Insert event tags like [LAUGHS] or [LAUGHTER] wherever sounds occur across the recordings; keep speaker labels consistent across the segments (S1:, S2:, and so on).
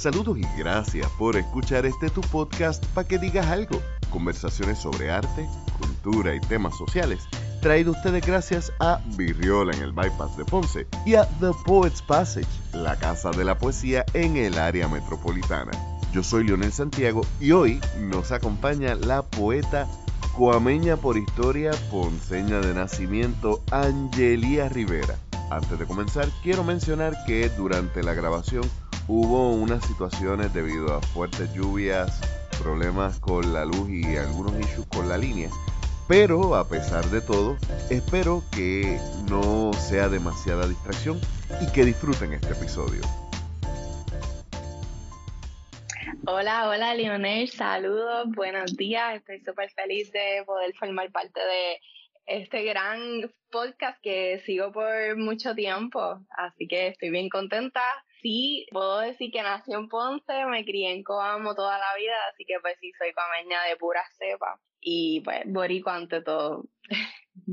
S1: Saludos y gracias por escuchar este tu podcast para que digas algo. Conversaciones sobre arte, cultura y temas sociales. Traído ustedes gracias a Virriola en el Bypass de Ponce y a The Poets Passage, la casa de la poesía en el área metropolitana. Yo soy Leonel Santiago y hoy nos acompaña la poeta cuameña por historia, ponceña de nacimiento, Angelía Rivera. Antes de comenzar, quiero mencionar que durante la grabación hubo unas situaciones debido a fuertes lluvias, problemas con la luz y algunos issues con la línea. Pero a pesar de todo, espero que no sea demasiada distracción y que disfruten este episodio.
S2: Hola, hola Lionel, saludos, buenos días, estoy súper feliz de poder formar parte de este gran podcast que sigo por mucho tiempo, así que estoy bien contenta. Sí, puedo decir que nací en Ponce, me crié en Coamo toda la vida, así que pues sí, soy comeña de pura cepa y pues boricua ante todo.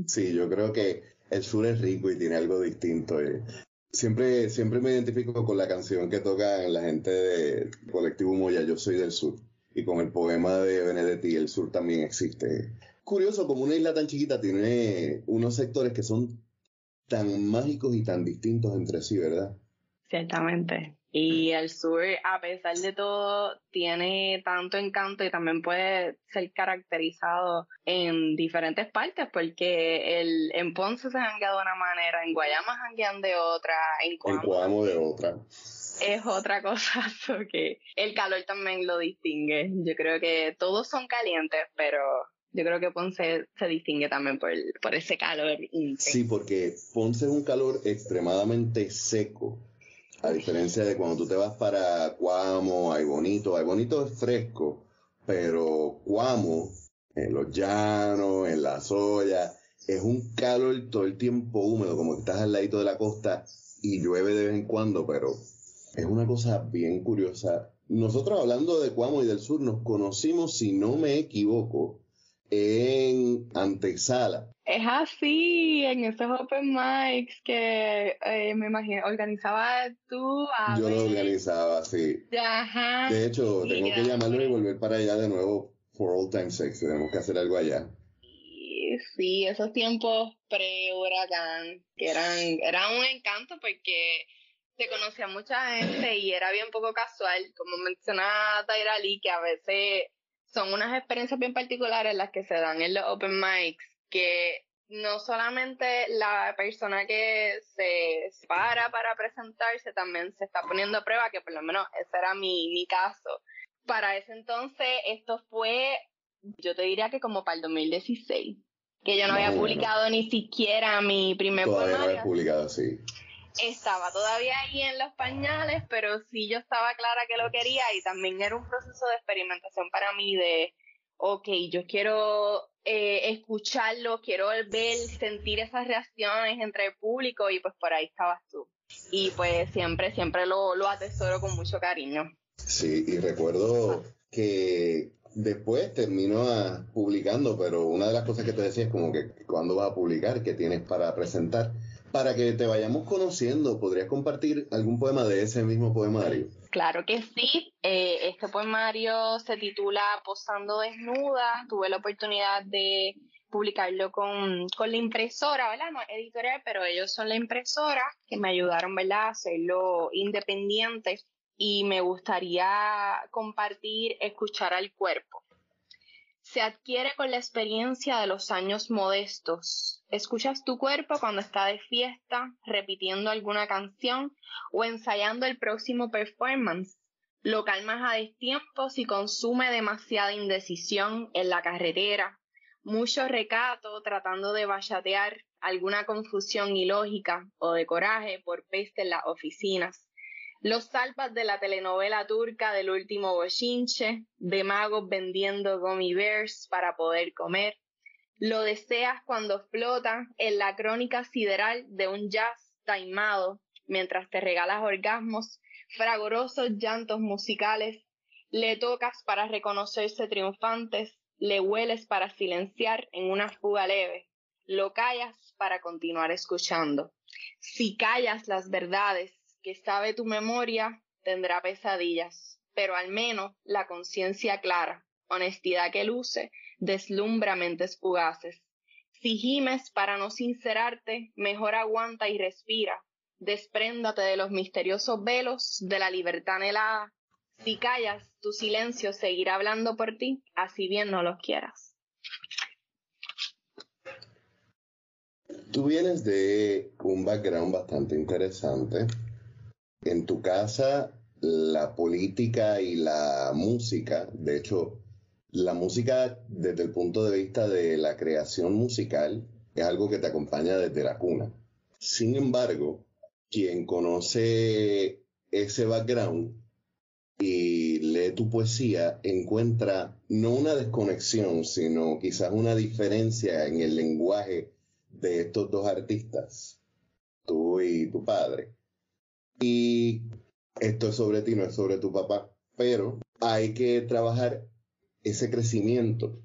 S3: Sí, yo creo que el sur es rico y tiene algo distinto. Eh. Siempre, siempre me identifico con la canción que toca la gente de Colectivo Moya, Yo Soy del Sur, y con el poema de Benedetti, El Sur también existe. Curioso, como una isla tan chiquita tiene unos sectores que son tan mágicos y tan distintos entre sí, ¿verdad?
S2: Ciertamente. Y el sur, a pesar de todo, tiene tanto encanto y también puede ser caracterizado en diferentes partes, porque el, en Ponce se janguea de una manera, en Guayama janguean de otra, en
S3: Coamo, de otra.
S2: Es otra cosa, [LAUGHS] porque el calor también lo distingue. Yo creo que todos son calientes, pero yo creo que Ponce se distingue también por, por ese calor intenso.
S3: Sí, porque Ponce es un calor extremadamente seco a diferencia de cuando tú te vas para Cuamo, hay bonito, hay bonito es fresco, pero Cuamo, en los llanos, en la soya, es un calor todo el tiempo húmedo, como que estás al ladito de la costa y llueve de vez en cuando, pero es una cosa bien curiosa. Nosotros hablando de Cuamo y del sur nos conocimos, si no me equivoco, en antesala.
S2: Es así, en esos open mics que eh, me imagino, organizaba tú.
S3: A Yo lo organizaba, sí.
S2: Ajá.
S3: De hecho, tengo que llamarlo y volver para allá de nuevo for all time sex. Tenemos que hacer algo allá.
S2: Sí, esos tiempos pre-huracán, que eran, eran un encanto porque se conocía mucha gente y era bien poco casual, como mencionaba Tyra Lee, que a veces son unas experiencias bien particulares las que se dan en los open mics, que no solamente la persona que se para para presentarse también se está poniendo a prueba, que por lo menos ese era mi, mi caso. Para ese entonces, esto fue, yo te diría que como para el 2016, que yo no, había publicado ni siquiera mi primer
S3: Todavía no había publicado, sí.
S2: Estaba todavía ahí en los pañales, pero sí yo estaba clara que lo quería y también era un proceso de experimentación para mí de, ok, yo quiero eh, escucharlo, quiero ver, sentir esas reacciones entre el público y pues por ahí estabas tú. Y pues siempre, siempre lo, atesoro con mucho cariño.
S3: Sí, y recuerdo que después terminó publicando, pero una de las cosas que te decía es como que cuando vas a publicar, qué tienes para presentar para que te vayamos conociendo, ¿podrías compartir algún poema de ese mismo poemario?
S2: Claro que sí. Eh, este poemario se titula Posando Desnuda. Tuve la oportunidad de publicarlo con, la impresora, ¿verdad? No editorial, pero ellos son la impresora que me ayudaron, ¿verdad? A hacerlo independiente y me gustaría compartir Escuchar al cuerpo. Se adquiere con la experiencia de los años modestos, Escuchas tu cuerpo cuando está de fiesta, repitiendo alguna canción o ensayando el próximo performance. Lo calmas a destiempo si consume demasiada indecisión en la carretera, mucho recato tratando de bachatear alguna confusión ilógica o de coraje por peste en las oficinas. Los salvas de la telenovela turca del último bochinche, de magos vendiendo gummy bears para poder comer, lo deseas cuando flota en la crónica sideral de un jazz taimado, mientras te regalas orgasmos, fragorosos llantos musicales, le tocas para reconocerse triunfantes, le hueles para silenciar en una fuga leve, lo callas para continuar escuchando. Si callas las verdades que sabe tu memoria, tendrá pesadillas, pero al menos la conciencia clara, honestidad que luce, deslumbra mentes fugaces. Si gimes para no sincerarte, mejor aguanta y respira. Despréndate de los misteriosos velos de la libertad anhelada. Si callas, tu silencio seguirá hablando por ti, así bien no los quieras.
S3: Tú vienes de un background bastante interesante. En tu casa, la política y la música, de hecho, la música desde el punto de vista de la creación musical es algo que te acompaña desde la cuna. Sin embargo, quien conoce ese background y lee tu poesía encuentra no una desconexión, sino quizás una diferencia en el lenguaje de estos dos artistas, tú y tu padre. Y esto es sobre ti, no es sobre tu papá, pero hay que trabajar ese crecimiento.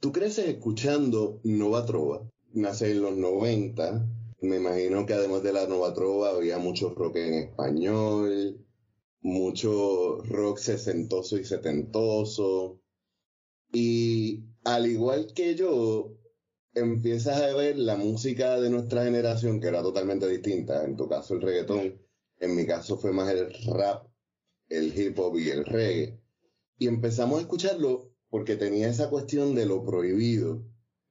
S3: Tú creces escuchando Nova Trova, nace en los 90, me imagino que además de la Nova Trova había mucho rock en español, mucho rock sesentoso y setentoso. Y al igual que yo, empiezas a ver la música de nuestra generación, que era totalmente distinta. En tu caso, el reggaetón. En mi caso, fue más el rap, el hip hop y el reggae. Y empezamos a escucharlo porque tenía esa cuestión de lo prohibido.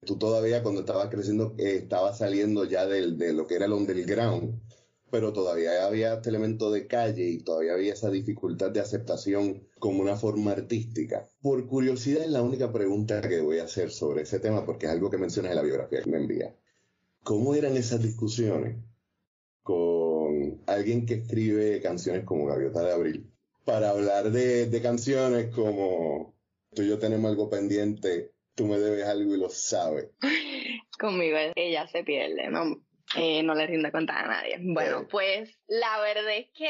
S3: Tú todavía, cuando estabas creciendo, eh, estabas saliendo ya del, de lo que era el underground pero todavía había este elemento de calle y todavía había esa dificultad de aceptación como una forma artística. Por curiosidad es la única pregunta que voy a hacer sobre ese tema porque es algo que mencionas en la biografía que me envía. ¿Cómo eran esas discusiones con alguien que escribe canciones como Gaviota de Abril para hablar de, de canciones como tú y yo tenemos algo pendiente, tú me debes algo y lo sabes? [LAUGHS]
S2: Conmigo ella se pierde, ¿no? Eh, no le rinde cuenta a nadie. Bueno, pues la verdad es que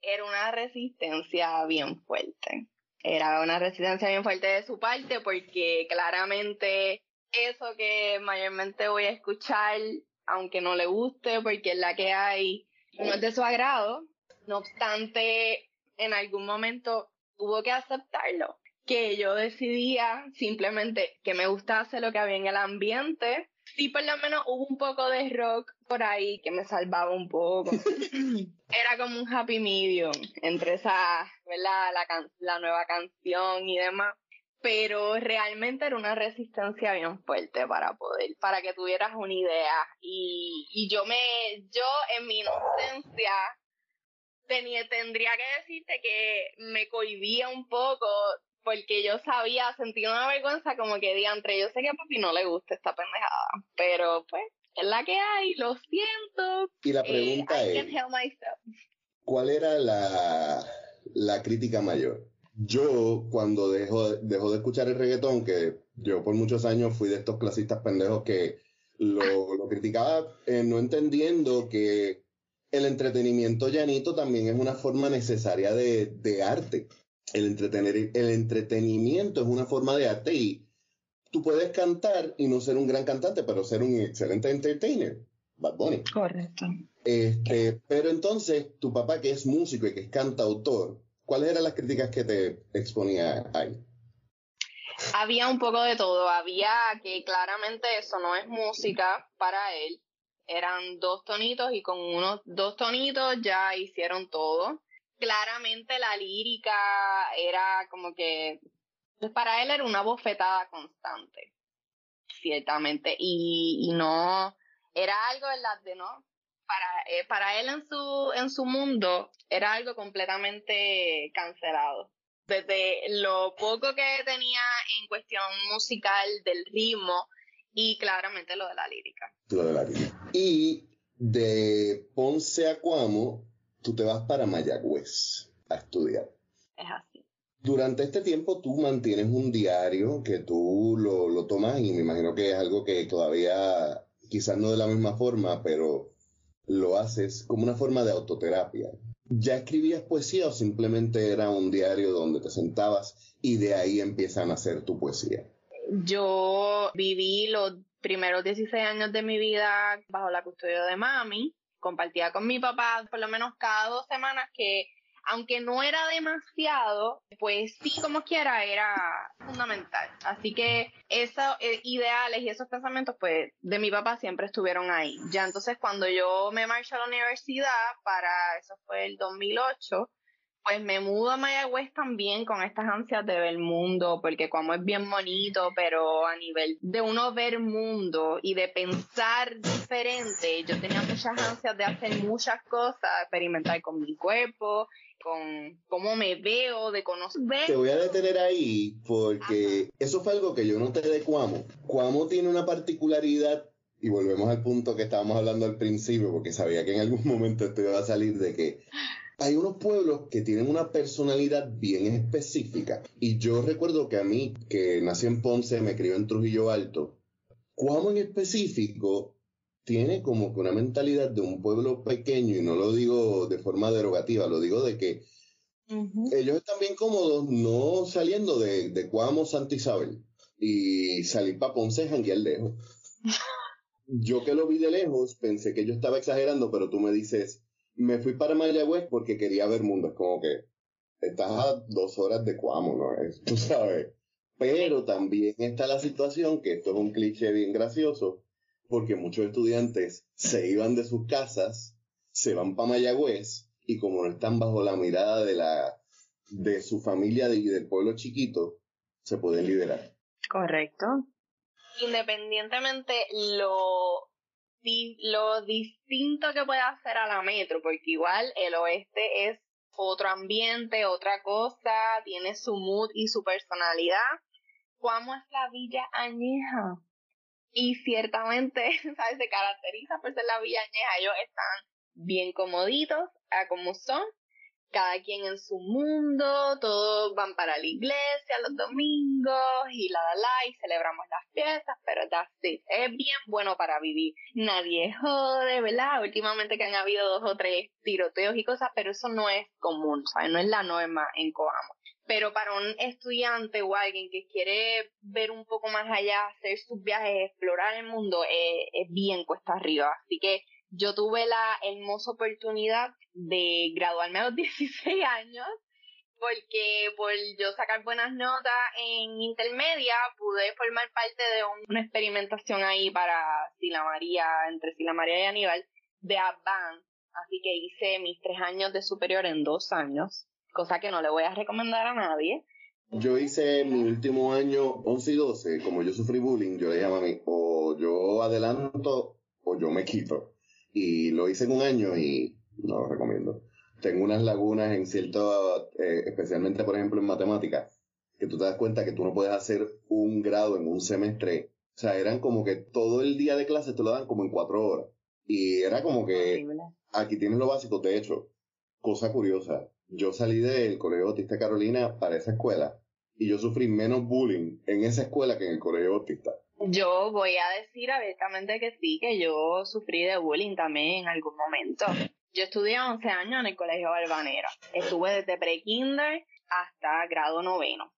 S2: era una resistencia bien fuerte. Era una resistencia bien fuerte de su parte porque claramente eso que mayormente voy a escuchar, aunque no le guste, porque es la que hay, no es de su agrado. No obstante, en algún momento tuvo que aceptarlo. Que yo decidía simplemente que me gustase lo que había en el ambiente sí por lo menos hubo un poco de rock por ahí que me salvaba un poco. [LAUGHS] Era como un happy medium entre esa, ¿verdad? La, la nueva canción y demás. Pero realmente era una resistencia bien fuerte para poder, para que tuvieras una idea. Y, y yo me, yo en mi inocencia tenía, tendría que decirte que me cohibía un poco porque yo sabía, sentía una vergüenza como que diantre, yo sé que a papi no le gusta esta pendejada, pero pues es la que hay, lo siento.
S3: Y la eh, pregunta es, ¿cuál era la, la crítica mayor? Yo, cuando dejo, dejo de escuchar el reggaetón, que yo por muchos años fui de estos clasistas pendejos que lo, lo criticaba eh, no entendiendo que el entretenimiento llanito también es una forma necesaria de, de arte el, entretener, el entretenimiento es una forma de arte y tú puedes cantar y no ser un gran cantante, pero ser un excelente entertainer. Bad Bunny.
S2: Correcto.
S3: Este, pero entonces, tu papá que es músico y que es cantautor, ¿cuáles eran las críticas que te exponía ahí?
S2: Había un poco de todo. Había que claramente eso no es música para él. Eran dos tonitos y con unos dos tonitos ya hicieron todo claramente la lírica era como que, pues para él era una bofetada constante, ciertamente, y, y no, era algo en las de no, para, eh, para él en su, en su mundo era algo completamente cancelado. Desde lo poco que tenía en cuestión musical del ritmo y claramente lo de la lírica.
S3: Lo de la lírica. Y de Ponce a Cuamo, tú te vas para Mayagüez a estudiar.
S2: Es así.
S3: Durante este tiempo tú mantienes un diario que tú lo, lo tomas y me imagino que es algo que todavía, quizás no de la misma forma, pero lo haces como una forma de autoterapia. ¿Ya escribías poesía o simplemente era un diario donde te sentabas y de ahí empiezan a hacer tu poesía?
S2: Yo viví los primeros 16 años de mi vida bajo la custodia de mami compartía con mi papá por lo menos cada dos semanas que aunque no era demasiado, pues sí, como quiera, era fundamental. Así que esos eh, ideales y esos pensamientos, pues, de mi papá siempre estuvieron ahí. Ya entonces, cuando yo me marché a la universidad, para, eso fue el 2008, pues me mudo a Mayagüez también con estas ansias de ver el mundo, porque como es bien bonito, pero a nivel de uno ver mundo y de pensar diferente, yo tenía muchas ansias de hacer muchas cosas, experimentar con mi cuerpo, con cómo me veo, de conocer.
S3: Te voy a detener ahí porque eso fue algo que yo noté de Cuamo. Cuamo tiene una particularidad y volvemos al punto que estábamos hablando al principio, porque sabía que en algún [LAUGHS] momento esto iba a salir de que hay unos pueblos que tienen una personalidad bien específica. Y yo recuerdo que a mí, que nací en Ponce, me crió en Trujillo Alto, Cuamo en específico tiene como que una mentalidad de un pueblo pequeño, y no lo digo de forma derogativa, lo digo de que ellos están bien cómodos no saliendo de, de Cuamo, Santa Isabel, y salir para Ponce janguear lejos. [LAUGHS] yo que lo vi de lejos, pensé que yo estaba exagerando, pero tú me dices, me fui para Mayagüez porque quería ver mundo. Es como que estás a dos horas de Cuamo, ¿no? Es, tú sabes. Pero también está la situación, que esto es un cliché bien gracioso, porque muchos estudiantes se iban de sus casas, se van para Mayagüez, y como no están bajo la mirada de la de su familia y del pueblo chiquito, se pueden liberar.
S2: Correcto. Independientemente lo lo distinto que puede hacer a la metro, porque igual el oeste es otro ambiente, otra cosa, tiene su mood y su personalidad. ¿Cómo es la villa añeja? Y ciertamente, [LAUGHS] ¿sabes? Se caracteriza por ser la villa añeja. Ellos están bien comoditos a como son cada quien en su mundo, todos van para la iglesia los domingos y la la la y celebramos las fiestas, pero that's it. Es bien bueno para vivir. Nadie jode, ¿verdad? Últimamente que han habido dos o tres tiroteos y cosas, pero eso no es común, ¿sabes? No es la norma en Coamo. Pero para un estudiante o alguien que quiere ver un poco más allá, hacer sus viajes, explorar el mundo, es, es bien cuesta arriba. Así que yo tuve la hermosa oportunidad de graduarme a los [LAUGHS] 16 años porque por yo sacar buenas notas en intermedia pude formar parte de una experimentación ahí para Sila María, entre Sila María y Aníbal, de Advance. Así que hice mis tres años de superior en dos años, cosa que no le voy a recomendar a nadie.
S3: Yo hice mi último año 11 y 12, como yo sufrí bullying, yo le llamo a mí, o yo adelanto o yo me quito y lo hice en un año y no lo recomiendo. Tengo unas lagunas en cierto, eh, especialmente por ejemplo en matemáticas, que tú te das cuenta que tú no puedes hacer un grado en un semestre. O sea, eran como que todo el día de clase te lo dan como en cuatro horas. Y era como que aquí tienes lo básico. De hecho, cosa curiosa, yo salí del Colegio Bautista Carolina para esa escuela y yo sufrí menos bullying en esa escuela que en el Colegio Bautista.
S2: Yo voy a decir abiertamente que sí, que yo sufrí de bullying también en algún momento. Yo estudié 11 años en el Colegio Balvanera. Estuve desde pre-kinder hasta grado noveno.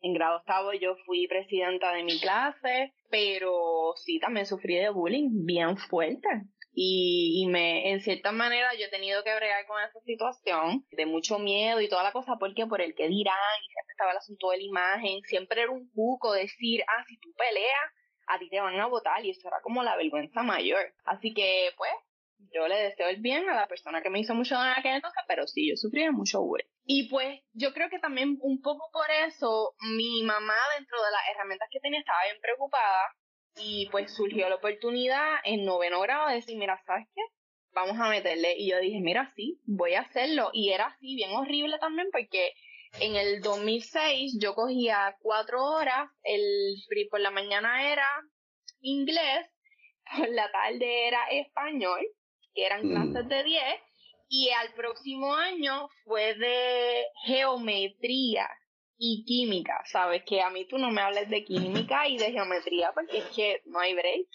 S2: En grado octavo yo fui presidenta de mi clase, pero sí también sufrí de bullying bien fuerte. Y, me, en cierta manera, yo he tenido que bregar con esa situación de mucho miedo y toda la cosa, porque por el que dirán, y siempre estaba el asunto de la imagen, siempre era un cuco decir, ah, si tú peleas, a ti te van a votar y eso era como la vergüenza mayor. Así que, pues, yo le deseo el bien a la persona que me hizo mucho daño en aquella entonces, pero sí, yo sufrí mucho bullying. Y pues, yo creo que también un poco por eso, mi mamá dentro de las herramientas que tenía estaba bien preocupada y pues surgió la oportunidad en noveno grado de decir, mira, ¿sabes qué? Vamos a meterle. Y yo dije, mira, sí, voy a hacerlo. Y era así, bien horrible también porque en el 2006 yo cogía cuatro horas, el, por la mañana era inglés, por la tarde era español, que eran mm. clases de 10, y al próximo año fue de geometría y química, ¿sabes? Que a mí tú no me hables de química y de geometría porque es que no hay break.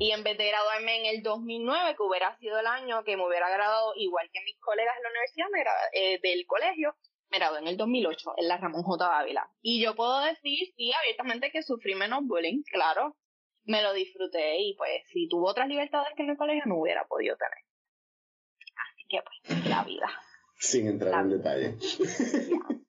S2: Y en vez de graduarme en el 2009, que hubiera sido el año que me hubiera graduado igual que mis colegas de la universidad, eh, del colegio, me gradué en el 2008 en la Ramón J. Ávila. Y yo puedo decir, sí, abiertamente que sufrí menos bullying, claro. Me lo disfruté y pues si tuvo otras libertades que en el colegio no hubiera podido tener. Así que pues, la vida.
S3: Sin entrar en detalle. [LAUGHS]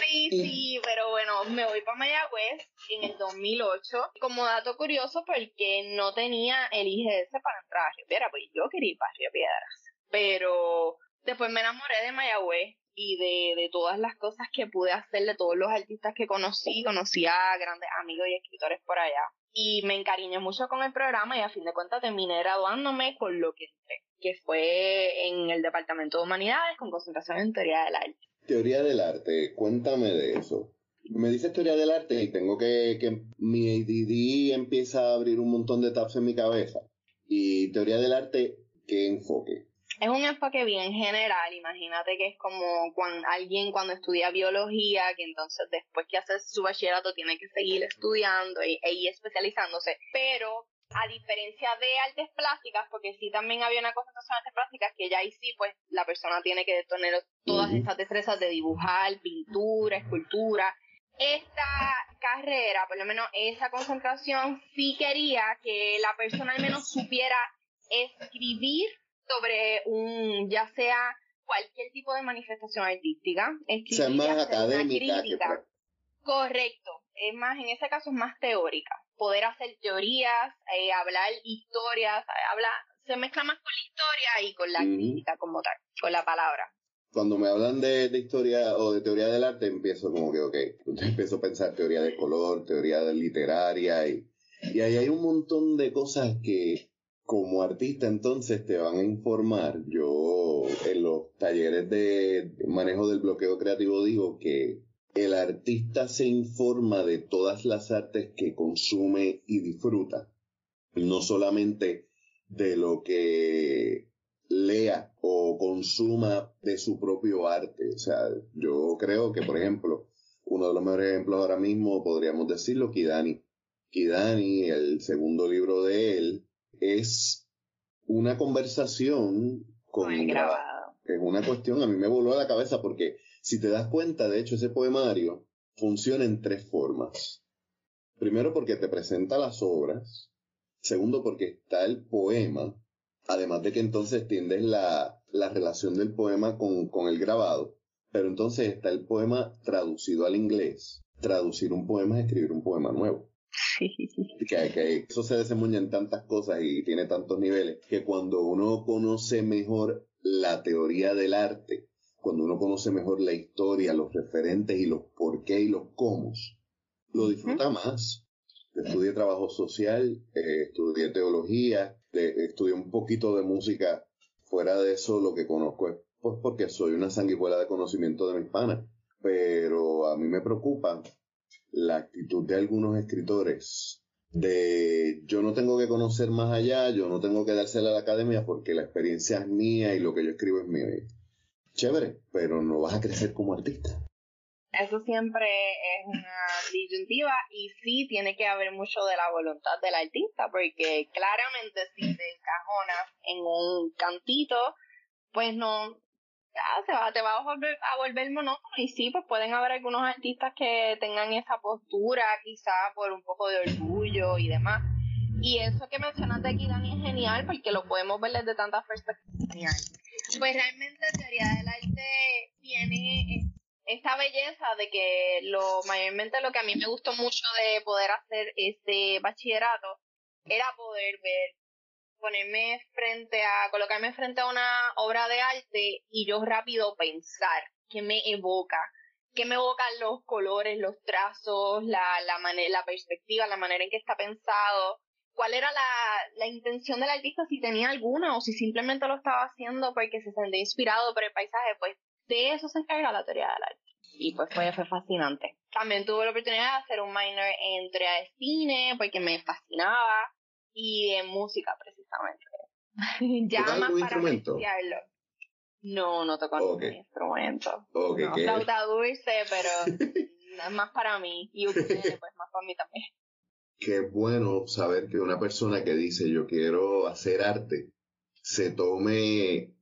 S2: Sí, sí, pero bueno, me voy para Mayagüez en el 2008. Como dato curioso, porque no tenía el IGS para entrar a Río Piedras, pues yo quería ir para Río Piedras. Pero después me enamoré de Mayagüez y de, de todas las cosas que pude hacer, de todos los artistas que conocí. Conocí a grandes amigos y escritores por allá. Y me encariñé mucho con el programa y a fin de cuentas terminé graduándome con lo que entré, que fue en el Departamento de Humanidades con concentración en Teoría del Arte.
S3: Teoría del arte, cuéntame de eso. Me dices teoría del arte y tengo que, que mi ADD empieza a abrir un montón de tabs en mi cabeza. Y teoría del arte, ¿qué enfoque?
S2: Es un enfoque bien general, imagínate que es como cuando alguien cuando estudia biología, que entonces después que hace su bachillerato tiene que seguir estudiando y, y especializándose, pero a diferencia de artes plásticas, porque sí también había una concentración de artes plásticas que ya ahí sí, pues la persona tiene que tener todas esas destrezas de dibujar, pintura, escultura. Esta carrera, por lo menos esa concentración, sí quería que la persona al menos supiera escribir sobre un, ya sea cualquier tipo de manifestación artística.
S3: Escribir, o sea, más académica.
S2: Correcto. Es más, en ese caso es más teórica poder hacer teorías, eh, hablar historias, habla, se mezcla más con la historia y con la crítica como tal, con la palabra.
S3: Cuando me hablan de, historia o de teoría del arte, empiezo como que, ok, [LAUGHS] empiezo a pensar teoría de color, teoría literaria y, y ahí hay un montón de cosas que como artista entonces te van a informar. Yo en los talleres de manejo del bloqueo creativo digo que el artista se informa de todas las artes que consume y disfruta, no solamente de lo que lea o consuma de su propio arte. O sea, yo creo que, por ejemplo, uno de los mejores ejemplos ahora mismo podríamos decirlo, Kidani. Kidani, el segundo libro de él, es una conversación con... Es una cuestión, a mí me voló a la cabeza porque si te das cuenta, de hecho, ese poemario funciona en tres formas. Primero porque te presenta las obras. Segundo porque está el poema. Además de que entonces tiendes la, la relación del poema con, con el grabado. Pero entonces está el poema traducido al inglés. Traducir un poema es escribir un poema nuevo. Que, que, eso se desembuña en tantas cosas y tiene tantos niveles que cuando uno conoce mejor la teoría del arte cuando uno conoce mejor la historia, los referentes y los por qué y los cómo, lo disfruta más. Estudié trabajo social, eh, estudié teología, estudié un poquito de música. Fuera de eso, lo que conozco es pues porque soy una sanguijuela de conocimiento de mis panas. Pero a mí me preocupa la actitud de algunos escritores de yo no tengo que conocer más allá, yo no tengo que dársela a la academia porque la experiencia es mía y lo que yo escribo es mío chévere, pero no vas a crecer como artista.
S2: Eso siempre es una disyuntiva y sí tiene que haber mucho de la voluntad del artista, porque claramente si te encajonas en un cantito, pues no, ya se va, te va a volver, a volver monótono y sí, pues pueden haber algunos artistas que tengan esa postura, quizá por un poco de orgullo y demás. Y eso que mencionaste aquí, Dani, es genial porque lo podemos ver desde tantas perspectivas. Pues realmente teoría del arte tiene esta belleza de que lo mayormente lo que a mí me gustó mucho de poder hacer este bachillerato era poder ver ponerme frente a colocarme frente a una obra de arte y yo rápido pensar qué me evoca qué me evocan los colores los trazos la la manera la perspectiva la manera en que está pensado cuál era la, la, intención del artista, si tenía alguna o si simplemente lo estaba haciendo porque se sentía inspirado por el paisaje, pues de eso se encarga la teoría del arte. Y pues fue, fue fascinante. También tuve la oportunidad de hacer un minor en teoría de cine porque me fascinaba y en música precisamente. [LAUGHS]
S3: ya más para instrumento?
S2: No, no toco ningún instrumento.
S3: Okay,
S2: no, flauta dulce, pero [LAUGHS] es más para mí. Y ustedes, pues más para mí también
S3: qué bueno saber que una persona que dice yo quiero hacer arte, se tome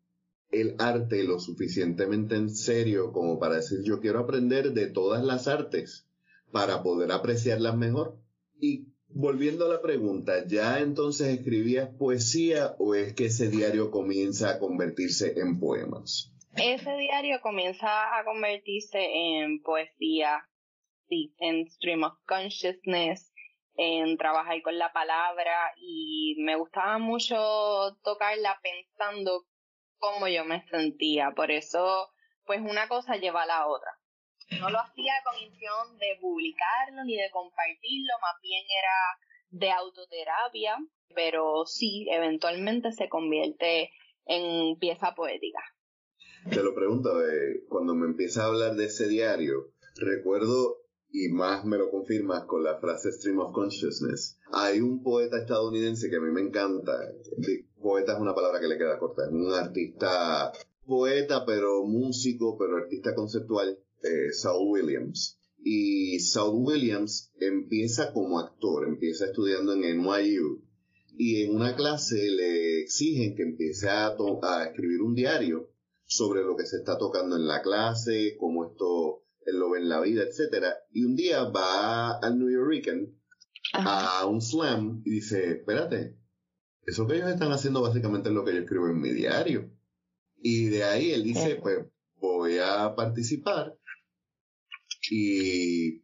S3: el arte lo suficientemente en serio como para decir yo quiero aprender de todas las artes para poder apreciarlas mejor. Y volviendo a la pregunta, ¿ya entonces escribías poesía o es que ese diario comienza a convertirse en poemas?
S2: ese diario comienza a convertirse en poesía, sí, en stream of consciousness, en trabajar con la palabra y me gustaba mucho tocarla pensando cómo yo me sentía. Por eso, pues una cosa lleva a la otra. No lo hacía con intención de publicarlo ni de compartirlo, más bien era de autoterapia, pero sí, eventualmente se convierte en pieza poética.
S3: Te lo pregunto, eh, cuando me empieza a hablar de ese diario, recuerdo, y más me lo confirmas con la frase Stream of Consciousness, hay un poeta estadounidense que a mí me encanta, poeta es una palabra que le queda corta, es un artista, poeta, pero músico, pero artista conceptual, eh, Saul Williams. Y Saul Williams empieza como actor, empieza estudiando en NYU y en una clase le exigen que empiece a, a escribir un diario sobre lo que se está tocando en la clase, cómo esto él lo ve en la vida, etcétera. Y un día va al New Yorker a un slam y dice, espérate, eso que ellos están haciendo básicamente es lo que yo escribo en mi diario. Y de ahí él dice, pues voy a participar. Y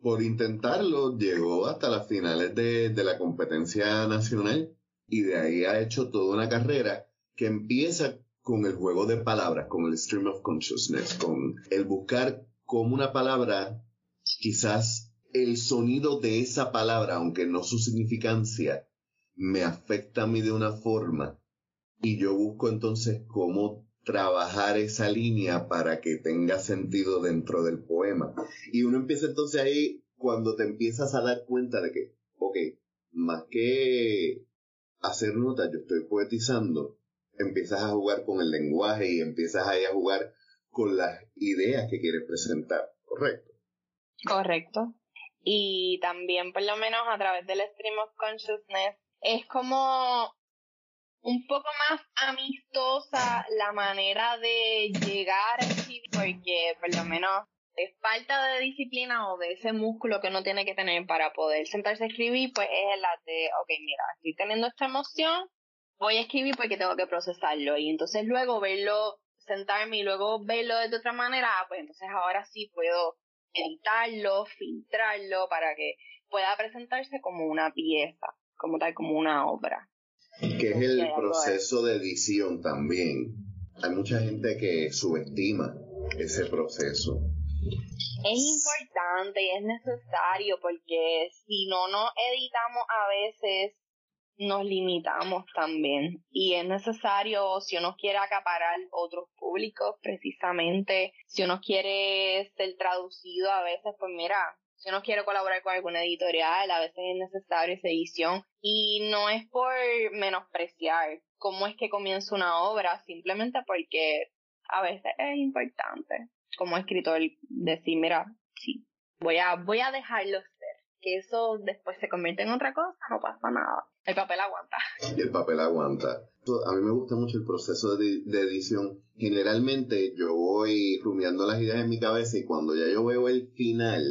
S3: por intentarlo llegó hasta las finales de, de la competencia nacional y de ahí ha hecho toda una carrera que empieza con el juego de palabras, con el stream of consciousness, con el buscar como una palabra, quizás el sonido de esa palabra, aunque no su significancia, me afecta a mí de una forma y yo busco entonces cómo trabajar esa línea para que tenga sentido dentro del poema. Y uno empieza entonces ahí cuando te empiezas a dar cuenta de que, ok, más que hacer notas, yo estoy poetizando, empiezas a jugar con el lenguaje y empiezas ahí a jugar con las ideas que quieres presentar, ¿correcto?
S2: Correcto. Y también, por lo menos a través del stream of consciousness, es como un poco más amistosa la manera de llegar a escribir, porque por lo menos es falta de disciplina o de ese músculo que uno tiene que tener para poder sentarse a escribir, pues es la de, ok, mira, estoy teniendo esta emoción, voy a escribir porque tengo que procesarlo y entonces luego verlo, sentarme y luego verlo de otra manera, pues entonces ahora sí puedo editarlo, filtrarlo para que pueda presentarse como una pieza, como tal, como una obra.
S3: Que es el proceso de edición también. Hay mucha gente que subestima ese proceso.
S2: Es importante y es necesario porque si no nos editamos a veces nos limitamos también y es necesario si uno quiere acaparar otros públicos precisamente, si uno quiere ser traducido a veces, pues mira, si uno quiere colaborar con alguna editorial, a veces es necesario esa edición y no es por menospreciar cómo es que comienza una obra, simplemente porque a veces es importante como escritor decir, mira, sí, voy a, voy a dejarlo ser, que eso después se convierte en otra cosa, no pasa nada. El papel aguanta.
S3: Y el papel aguanta. A mí me gusta mucho el proceso de, edición. Generalmente yo voy rumiando las ideas en mi cabeza y cuando ya yo veo el final,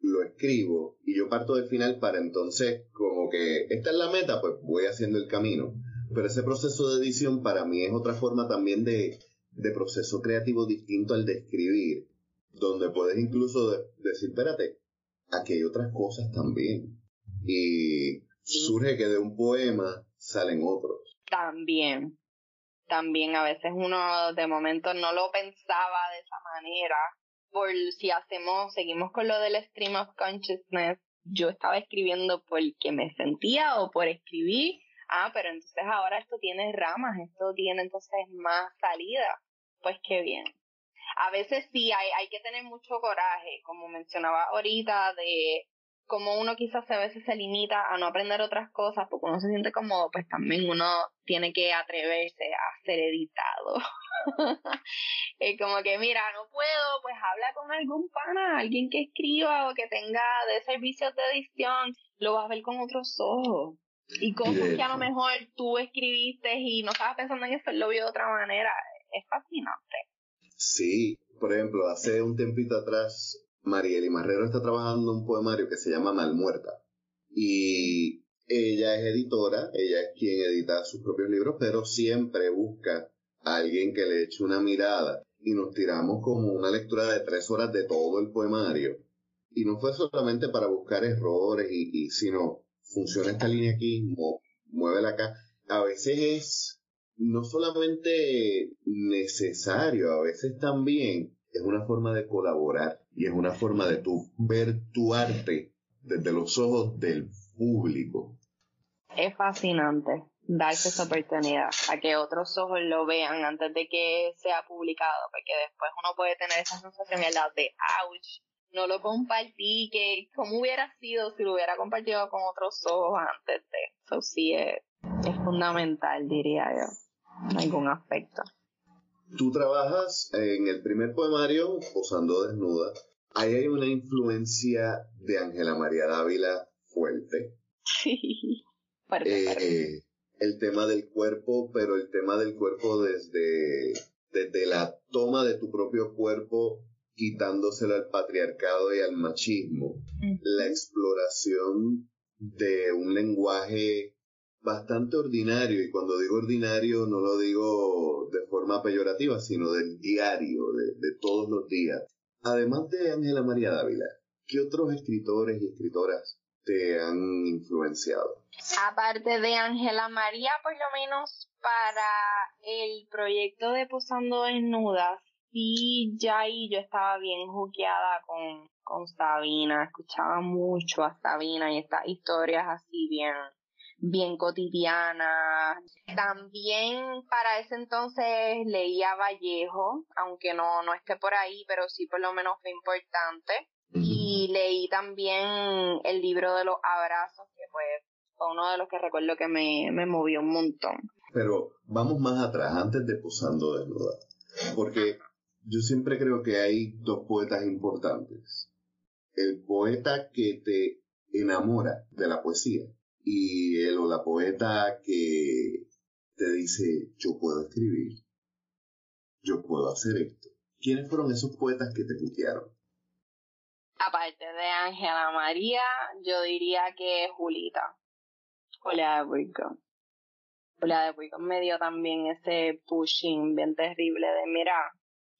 S3: lo escribo y yo parto del final para entonces como que esta es la meta, pues voy haciendo el camino. Pero ese proceso de edición para mí es otra forma también de, de proceso creativo distinto al de escribir, donde puedes incluso decir, espérate, aquí hay otras cosas también. Y surge que de un poema salen otros.
S2: También, también a veces uno de momento no lo pensaba de esa manera. Por si hacemos, seguimos con lo del stream of consciousness, yo estaba escribiendo porque me sentía o por escribir. Ah, pero entonces ahora esto tiene ramas, esto tiene entonces más salida. Pues qué bien. A veces sí hay, hay que tener mucho coraje, como mencionaba ahorita, de como uno quizás a veces se limita a no aprender otras cosas porque uno se siente cómodo, pues también uno tiene que atreverse a ser editado. [LAUGHS] es como que, mira, no puedo, pues habla con algún pana, alguien que escriba o que tenga de servicios de edición, lo vas a ver con otros ojos. Y cosas que a lo mejor tú escribiste y no estabas pensando en eso, él lo vio de otra manera. Es fascinante.
S3: Sí, por ejemplo, hace un tiempito atrás Marieli Marrero está trabajando un poemario que se llama Malmuerta. Y ella es editora, ella es quien edita sus propios libros, pero siempre busca a alguien que le eche una mirada. y nos tiramos como una lectura de tres horas de todo el poemario. Y no fue solamente para buscar errores, y, sino funciona esta línea aquí, muévela acá. A veces es no solamente necesario, a veces también es una forma de colaborar y es una forma de tu ver tu arte desde los ojos del público.
S2: Es fascinante darse esa oportunidad a que otros ojos lo vean antes de que sea publicado, porque después uno puede tener esa sensación en la de ouch, no lo compartí, que cómo hubiera sido si lo hubiera compartido con otros ojos antes de eso sí es fundamental diría yo en algún aspecto
S3: tú trabajas en el primer poemario posando desnuda. Ahí hay una influencia de Ángela María Dávila fuerte.
S2: Sí. [LAUGHS]
S3: Eh, el tema del cuerpo, pero el tema del cuerpo desde, desde la toma de tu propio cuerpo, quitándoselo al patriarcado y al machismo. La exploración de un lenguaje bastante ordinario, y cuando digo ordinario no lo digo de forma peyorativa, sino del diario, de, de todos los días. Además de Ángela María Dávila, ¿qué otros escritores y escritoras te han influenciado?
S2: Aparte de Ángela María, por lo menos para el proyecto de Posando Desnudas, sí, ya ahí yo estaba bien juqueada con, con Sabina, escuchaba mucho a Sabina y estas historias así bien, bien cotidianas. También para ese entonces leía Vallejo, aunque no, no esté por ahí, pero sí por lo menos fue importante. Y leí también el libro de los abrazos, que pues fue uno de los que recuerdo que me, me movió un montón.
S3: Pero vamos más atrás, antes de Posando Desnuda. Porque yo siempre creo que hay dos poetas importantes. El poeta que te enamora de la poesía y el o la poeta que te dice, yo puedo escribir, yo puedo hacer esto. ¿Quiénes fueron esos poetas que te putearon?
S2: Aparte de Ángela María, yo diría que Julita. Julia de Burgos. Julia de Burgos me dio también ese pushing bien terrible de, mira,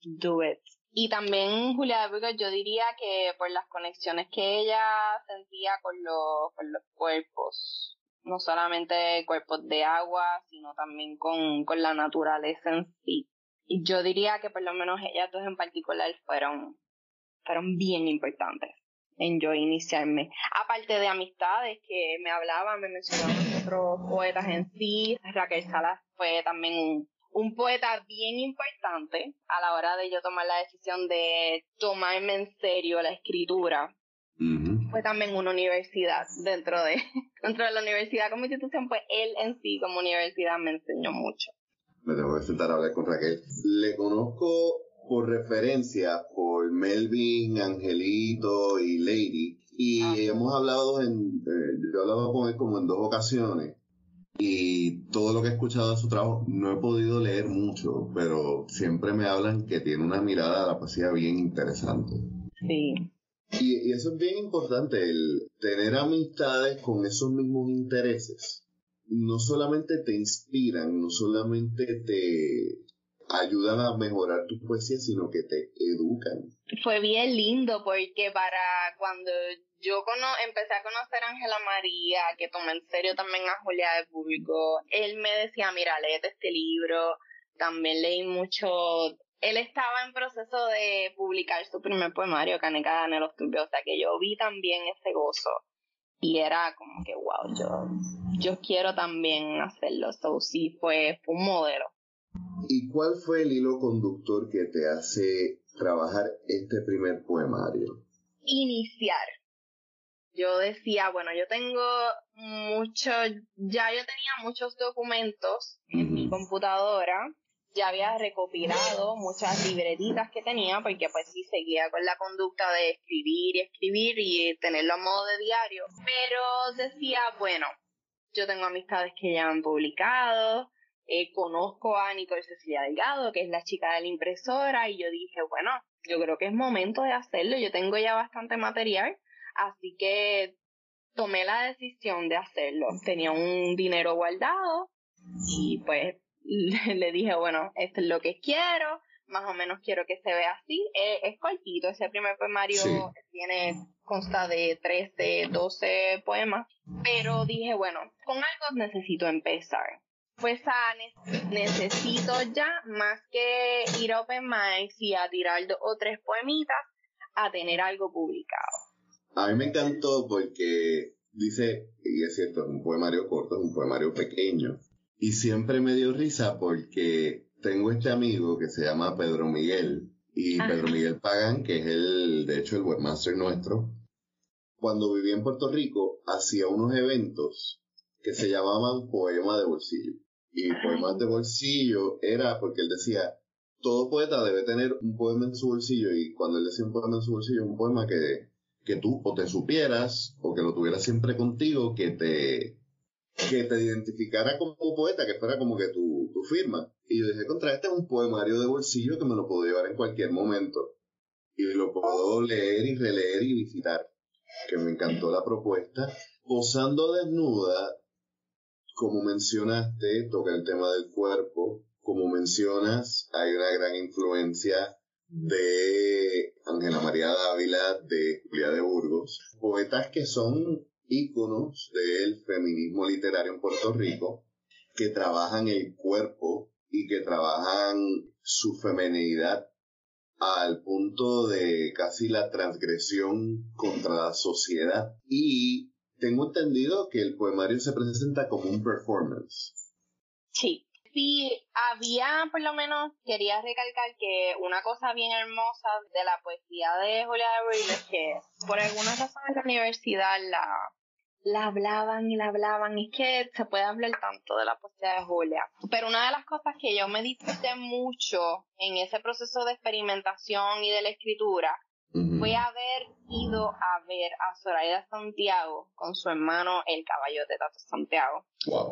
S2: do it. Y también Julia de Burgos, yo diría que por las conexiones que ella sentía con los, con los cuerpos, no solamente cuerpos de agua, sino también con, con la naturaleza en sí. Y yo diría que por lo menos ellas dos en particular fueron, fueron bien importantes en yo iniciarme. Aparte de amistades que me hablaban, me mencionaban otros poetas en sí, Raquel Salas fue también un, poeta bien importante a la hora de yo tomar la decisión de tomarme en serio la escritura. Fue también una universidad dentro de, [LAUGHS] dentro de la universidad como institución, pues él en sí como universidad me enseñó mucho.
S3: Me tengo que sentar a hablar con Raquel. Le conozco por referencia por Melvin, Angelito y Lady. Y hemos hablado en, eh, yo he hablado con él como en dos ocasiones. Y todo lo que he escuchado de su trabajo, no he podido leer mucho, pero siempre me hablan que tiene una mirada a la poesía bien interesante.
S2: Sí.
S3: Y, y eso es bien importante, el tener amistades con esos mismos intereses. No solamente te inspiran, no solamente te, ayudan a mejorar tu poesía, sino que te educan.
S2: Fue bien lindo porque para cuando yo empecé a conocer a Ángela María, que tomé en serio también a Julia de Público, él me decía, mira, léete este libro, también leí mucho, él estaba en proceso de publicar su primer poemario, Caneca de los Turbios, o sea que yo vi también ese gozo y era como que, wow, yo, yo quiero también hacerlo, so sí, fue, fue un modelo.
S3: ¿Y cuál fue el hilo conductor que te hace trabajar este primer poemario?
S2: Iniciar. Yo decía, bueno, yo tengo mucho, ya yo tenía muchos documentos en mi computadora, ya había recopilado muchas libretitas que tenía, porque pues sí seguía con la conducta de escribir y escribir y tenerlo a modo de diario, pero decía, bueno, yo tengo amistades que ya han publicado, eh, conozco a Nicole Cecilia Delgado, que es la chica de la impresora, y yo dije, bueno, yo creo que es momento de hacerlo, yo tengo ya bastante material, así que tomé la decisión de hacerlo. Tenía un dinero guardado y pues [LAUGHS] le dije, bueno, esto es lo que quiero, más o menos quiero que se vea así. Eh, es cortito, ese primer poemario tiene, consta de 13, 12 poemas, pero dije, bueno, con algo necesito empezar. Pues ah, necesito ya, más que ir a Open Mics y a tirar dos o tres poemitas, a tener algo publicado.
S3: A mí me encantó porque dice, y es cierto, es un poemario corto, es un poemario pequeño, y siempre me dio risa porque tengo este amigo que se llama Pedro Miguel, y Pedro Miguel Pagan, que es el, de hecho, el webmaster nuestro, cuando vivía en Puerto Rico, hacía unos eventos que se llamaban Poema de Bolsillo. Y Poemas de Bolsillo era porque él decía, todo poeta debe tener un poema en su bolsillo, y cuando él decía un poema en su bolsillo, un poema que, que tú o te supieras, o que lo tuvieras siempre contigo, que te, que te identificara como poeta, que fuera como que tu, tu firma. Y yo dije, contra este es un poemario de bolsillo que me lo puedo llevar en cualquier momento. Y lo puedo leer y releer y visitar. Que me encantó la propuesta. Posando desnuda, como mencionaste, toca el tema del cuerpo. Como mencionas, hay una gran influencia de Ángela María Dávila, de Julia de Burgos, poetas que son íconos del feminismo literario en Puerto Rico, que trabajan el cuerpo y que trabajan su femenidad al punto de casi la transgresión contra la sociedad. Y tengo entendido que el poemario se presenta como un performance.
S2: Sí, sí, había, por lo menos, quería recalcar que una cosa bien hermosa de la poesía de Julia de es que por algunas razones la universidad la, la hablaban y la hablaban. Es que se puede hablar tanto de la poesía de Julia. Pero una de las cosas que yo me disfruté mucho en ese proceso de experimentación y de la escritura fue haber ido a ver a Zoraida Santiago con su hermano El Caballote Tato Santiago,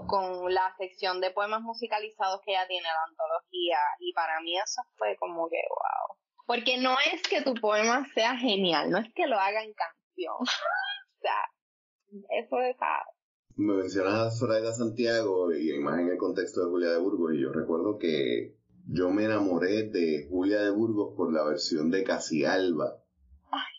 S2: con la sección de poemas musicalizados que ella tiene, la antología, y para mí eso fue como que wow. Porque no es que tu poema sea genial, no es que lo haga en canción. [LAUGHS] o sea, eso es...
S3: Me mencionas a Zoraida Santiago y más en el contexto de Julia de Burgos, y yo recuerdo que yo me enamoré de Julia de Burgos por la versión de Casi Alba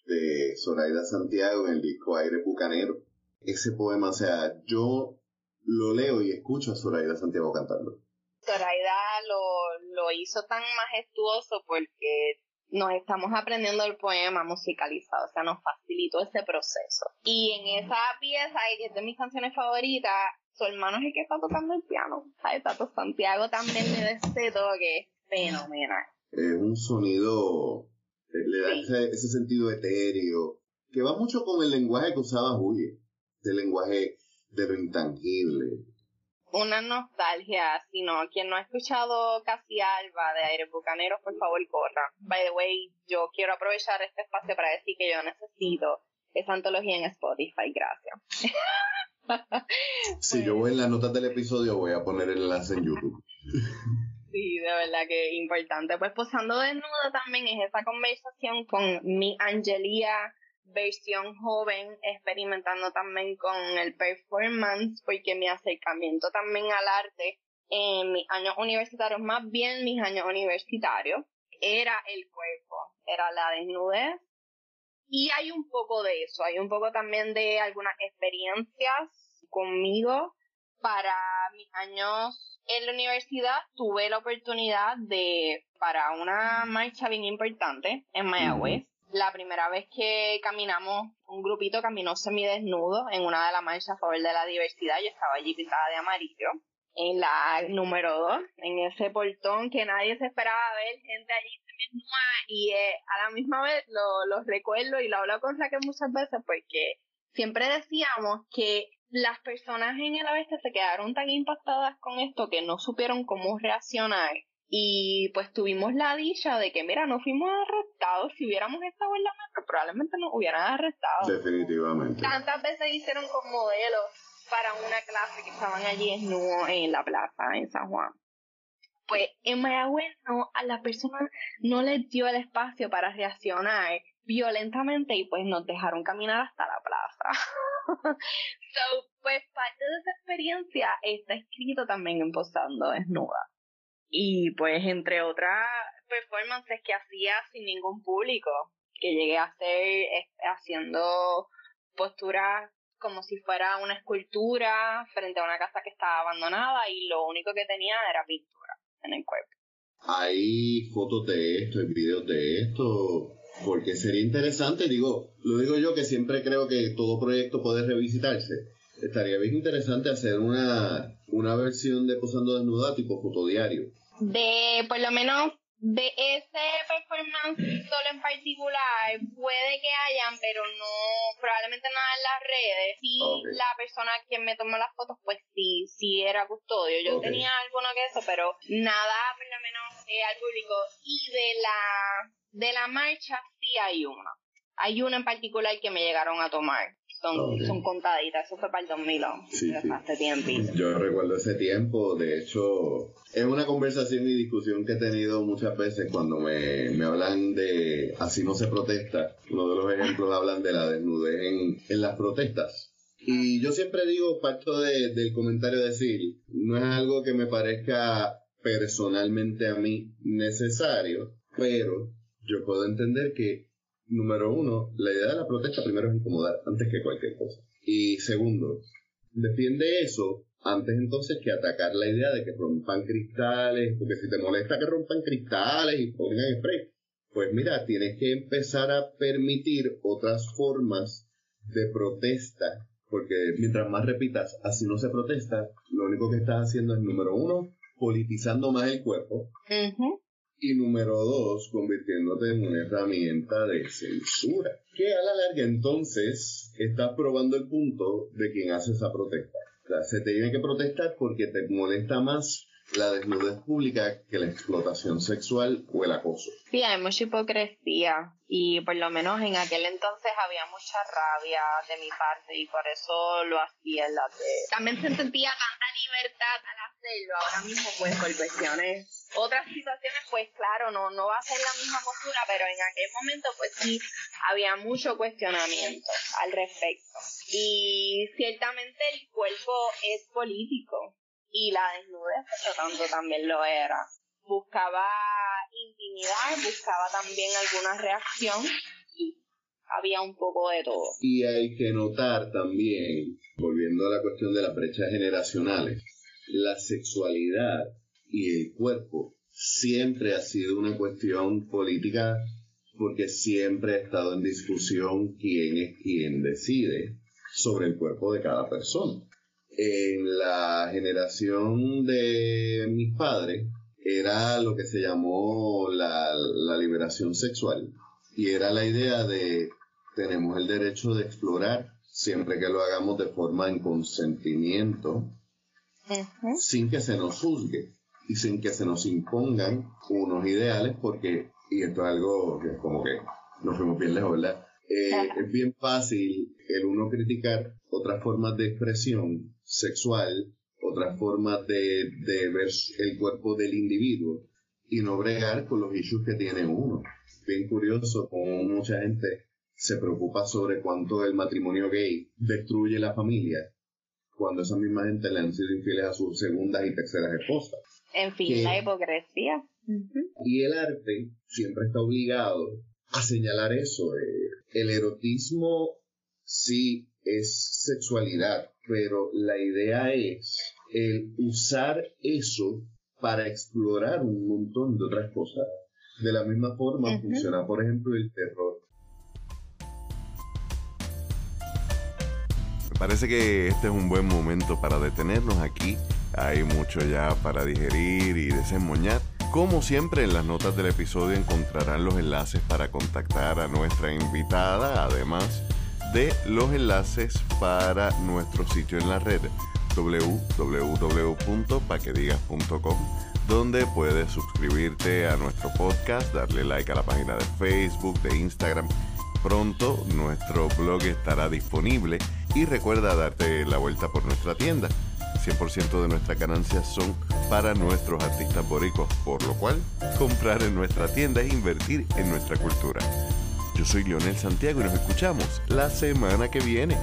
S3: de Zoraida Santiago en el disco Aire Bucanero. Ese poema, o sea, yo lo leo y escucho a Zoraida Santiago cantarlo.
S2: Zoraida lo, lo hizo tan majestuoso porque nos estamos aprendiendo el poema musicalizado, o sea, nos facilitó ese proceso. Y en esa pieza, que es de mis canciones favoritas, su hermano es el que está tocando el piano. ¿sabes? Tato Santiago también le da ese toque fenomenal.
S3: Es un sonido le da ese, sentido etéreo, que va mucho con el lenguaje que usaba Julia, el lenguaje de lo intangible.
S2: Una nostalgia, si no, quien no ha escuchado Casi Alba de Aire Bucanero, por favor corra. By the way, yo quiero aprovechar este espacio para decir que yo necesito esa antología en Spotify, gracias.
S3: si yo voy en las notas del episodio, voy a poner el enlace en YouTube.
S2: Sí, de verdad que importante. Pues posando desnudo también es esa conversación con mi Angelia versión joven, experimentando también con el performance, porque mi acercamiento también al arte en mis años universitarios, más bien mis años universitarios, era el cuerpo, era la desnudez. Y hay un poco de eso, hay un poco también de algunas experiencias conmigo para mis años en la universidad tuve la oportunidad de, para una marcha bien importante en Mayagüez, la primera vez que caminamos, un grupito caminó semidesnudo en una de las marchas a favor de la diversidad, yo estaba allí pintada de amarillo, en la número 2, en ese portón que nadie se esperaba ver, gente allí semidesnuda, y eh, a la misma vez lo, recuerdo y lo hablo con Raquel muchas veces porque siempre decíamos que las personas en el oeste se quedaron tan impactadas con esto que no supieron cómo reaccionar. Y pues tuvimos la dicha de que, mira, no fuimos arrestados. Si hubiéramos estado en la metro, probablemente nos hubieran arrestado.
S3: Definitivamente.
S2: Tantas veces hicieron con modelos para una clase que estaban allí desnudos en la plaza en San Juan. Pues en Mayagüez no, a la persona no les dio el espacio para reaccionar violentamente y pues nos dejaron caminar hasta la plaza. [LAUGHS] so, pues parte de esa experiencia está escrito también en Posando Desnuda. Y pues entre otras performances que hacía sin ningún público, que llegué a hacer haciendo posturas como si fuera una escultura frente a una casa que estaba abandonada y lo único que tenía era pintura en el cuerpo.
S3: Hay fotos de esto, hay videos de esto, porque sería interesante, digo, lo digo yo que siempre creo que todo proyecto puede revisitarse. Estaría bien interesante hacer una, una versión de Posando Desnuda tipo fotodiario.
S2: De por lo menos de ese performance solo en particular puede que hayan, pero no, probablemente nada en las redes. Sí, la persona quien me tomó las fotos, pues sí, sí era custodio. Yo tenía alguno que eso, pero nada, por lo menos eh, al público. Y de la, de la marcha sí hay una. Hay una en particular que me llegaron a tomar son, contaditas, eso fue para el 2011, hace tiempo.
S3: Yo recuerdo ese tiempo, de hecho, es una conversación y discusión que he tenido muchas veces cuando me, me hablan de así no se protesta. Uno de los ejemplos hablan de la desnudez en, en las protestas. Y yo siempre digo, parto de, del comentario de decir, no es algo que me parezca personalmente a mí necesario, pero yo puedo entender que número uno, la idea de la protesta primero es incomodar antes que cualquier cosa. Y segundo, defiende eso antes entonces que atacar la idea de que rompan cristales, porque si te molesta que rompan cristales y pongan spray, pues mira, tienes que empezar a permitir otras formas de protesta, porque mientras más repitas, así no se protesta, lo único que estás haciendo es, número uno, politizando más el cuerpo, y número dos, convirtiéndote en una herramienta de censura. Que a la larga entonces estás probando el punto de quien hace esa protesta. O sea, se te tiene que protestar porque te molesta más la desnudez pública que la explotación sexual o el acoso.
S2: Sí, hay mucha hipocresía y por lo menos en aquel entonces había mucha rabia de mi parte y por eso lo hacía en la tele. También se sentía tanta libertad al hacerlo, ahora mismo pues por cuestiones, otras situaciones pues claro, no, no va a ser la misma postura, pero en aquel momento pues sí había mucho cuestionamiento al respecto. Y ciertamente el cuerpo es político y la desnudez, por tanto, también lo era. Buscaba intimidad, buscaba también alguna reacción y había un poco de todo.
S3: Y hay que notar también, volviendo a la cuestión de las brechas generacionales, la sexualidad y el cuerpo siempre ha sido una cuestión política porque siempre ha estado en discusión quién es quien decide sobre el cuerpo de cada persona. En la generación de mis padres era lo que se llamó la, liberación sexual y era la idea de tenemos el derecho de explorar siempre que lo hagamos de forma en consentimiento sin que se nos juzgue y sin que se nos impongan unos ideales porque y esto es algo que es como que nos fuimos bien lejos verdad eh, es bien fácil el uno criticar otras formas de expresión sexual, otras formas de, de ver el cuerpo del individuo y no bregar con los issues que tiene uno. Bien curioso como mucha gente se preocupa sobre cuánto el matrimonio gay destruye la familia cuando esa misma gente le han sido infieles a sus segundas y terceras esposas.
S2: En fin, la hipocresía.
S3: Y el arte siempre está obligado a señalar eso. Eh, el erotismo sí es sexualidad, pero la idea es el usar eso para explorar un montón de otras cosas. De la misma forma funciona, por ejemplo, el terror.
S1: Parece que este es un buen momento para detenernos aquí. Hay mucho ya para digerir y desemboñar. Como siempre, en las notas del episodio encontrarán los enlaces para contactar a nuestra invitada, además de los enlaces para nuestro sitio en la red www.paquedigas.com donde puedes suscribirte a nuestro podcast, darle like a la página de Facebook, de Instagram. Pronto nuestro blog estará disponible y recuerda darte la vuelta por nuestra tienda. 100% de nuestras ganancias son para nuestros artistas boricos, por lo cual comprar en nuestra tienda es invertir en nuestra cultura. Yo soy Leonel Santiago y nos escuchamos la semana que viene.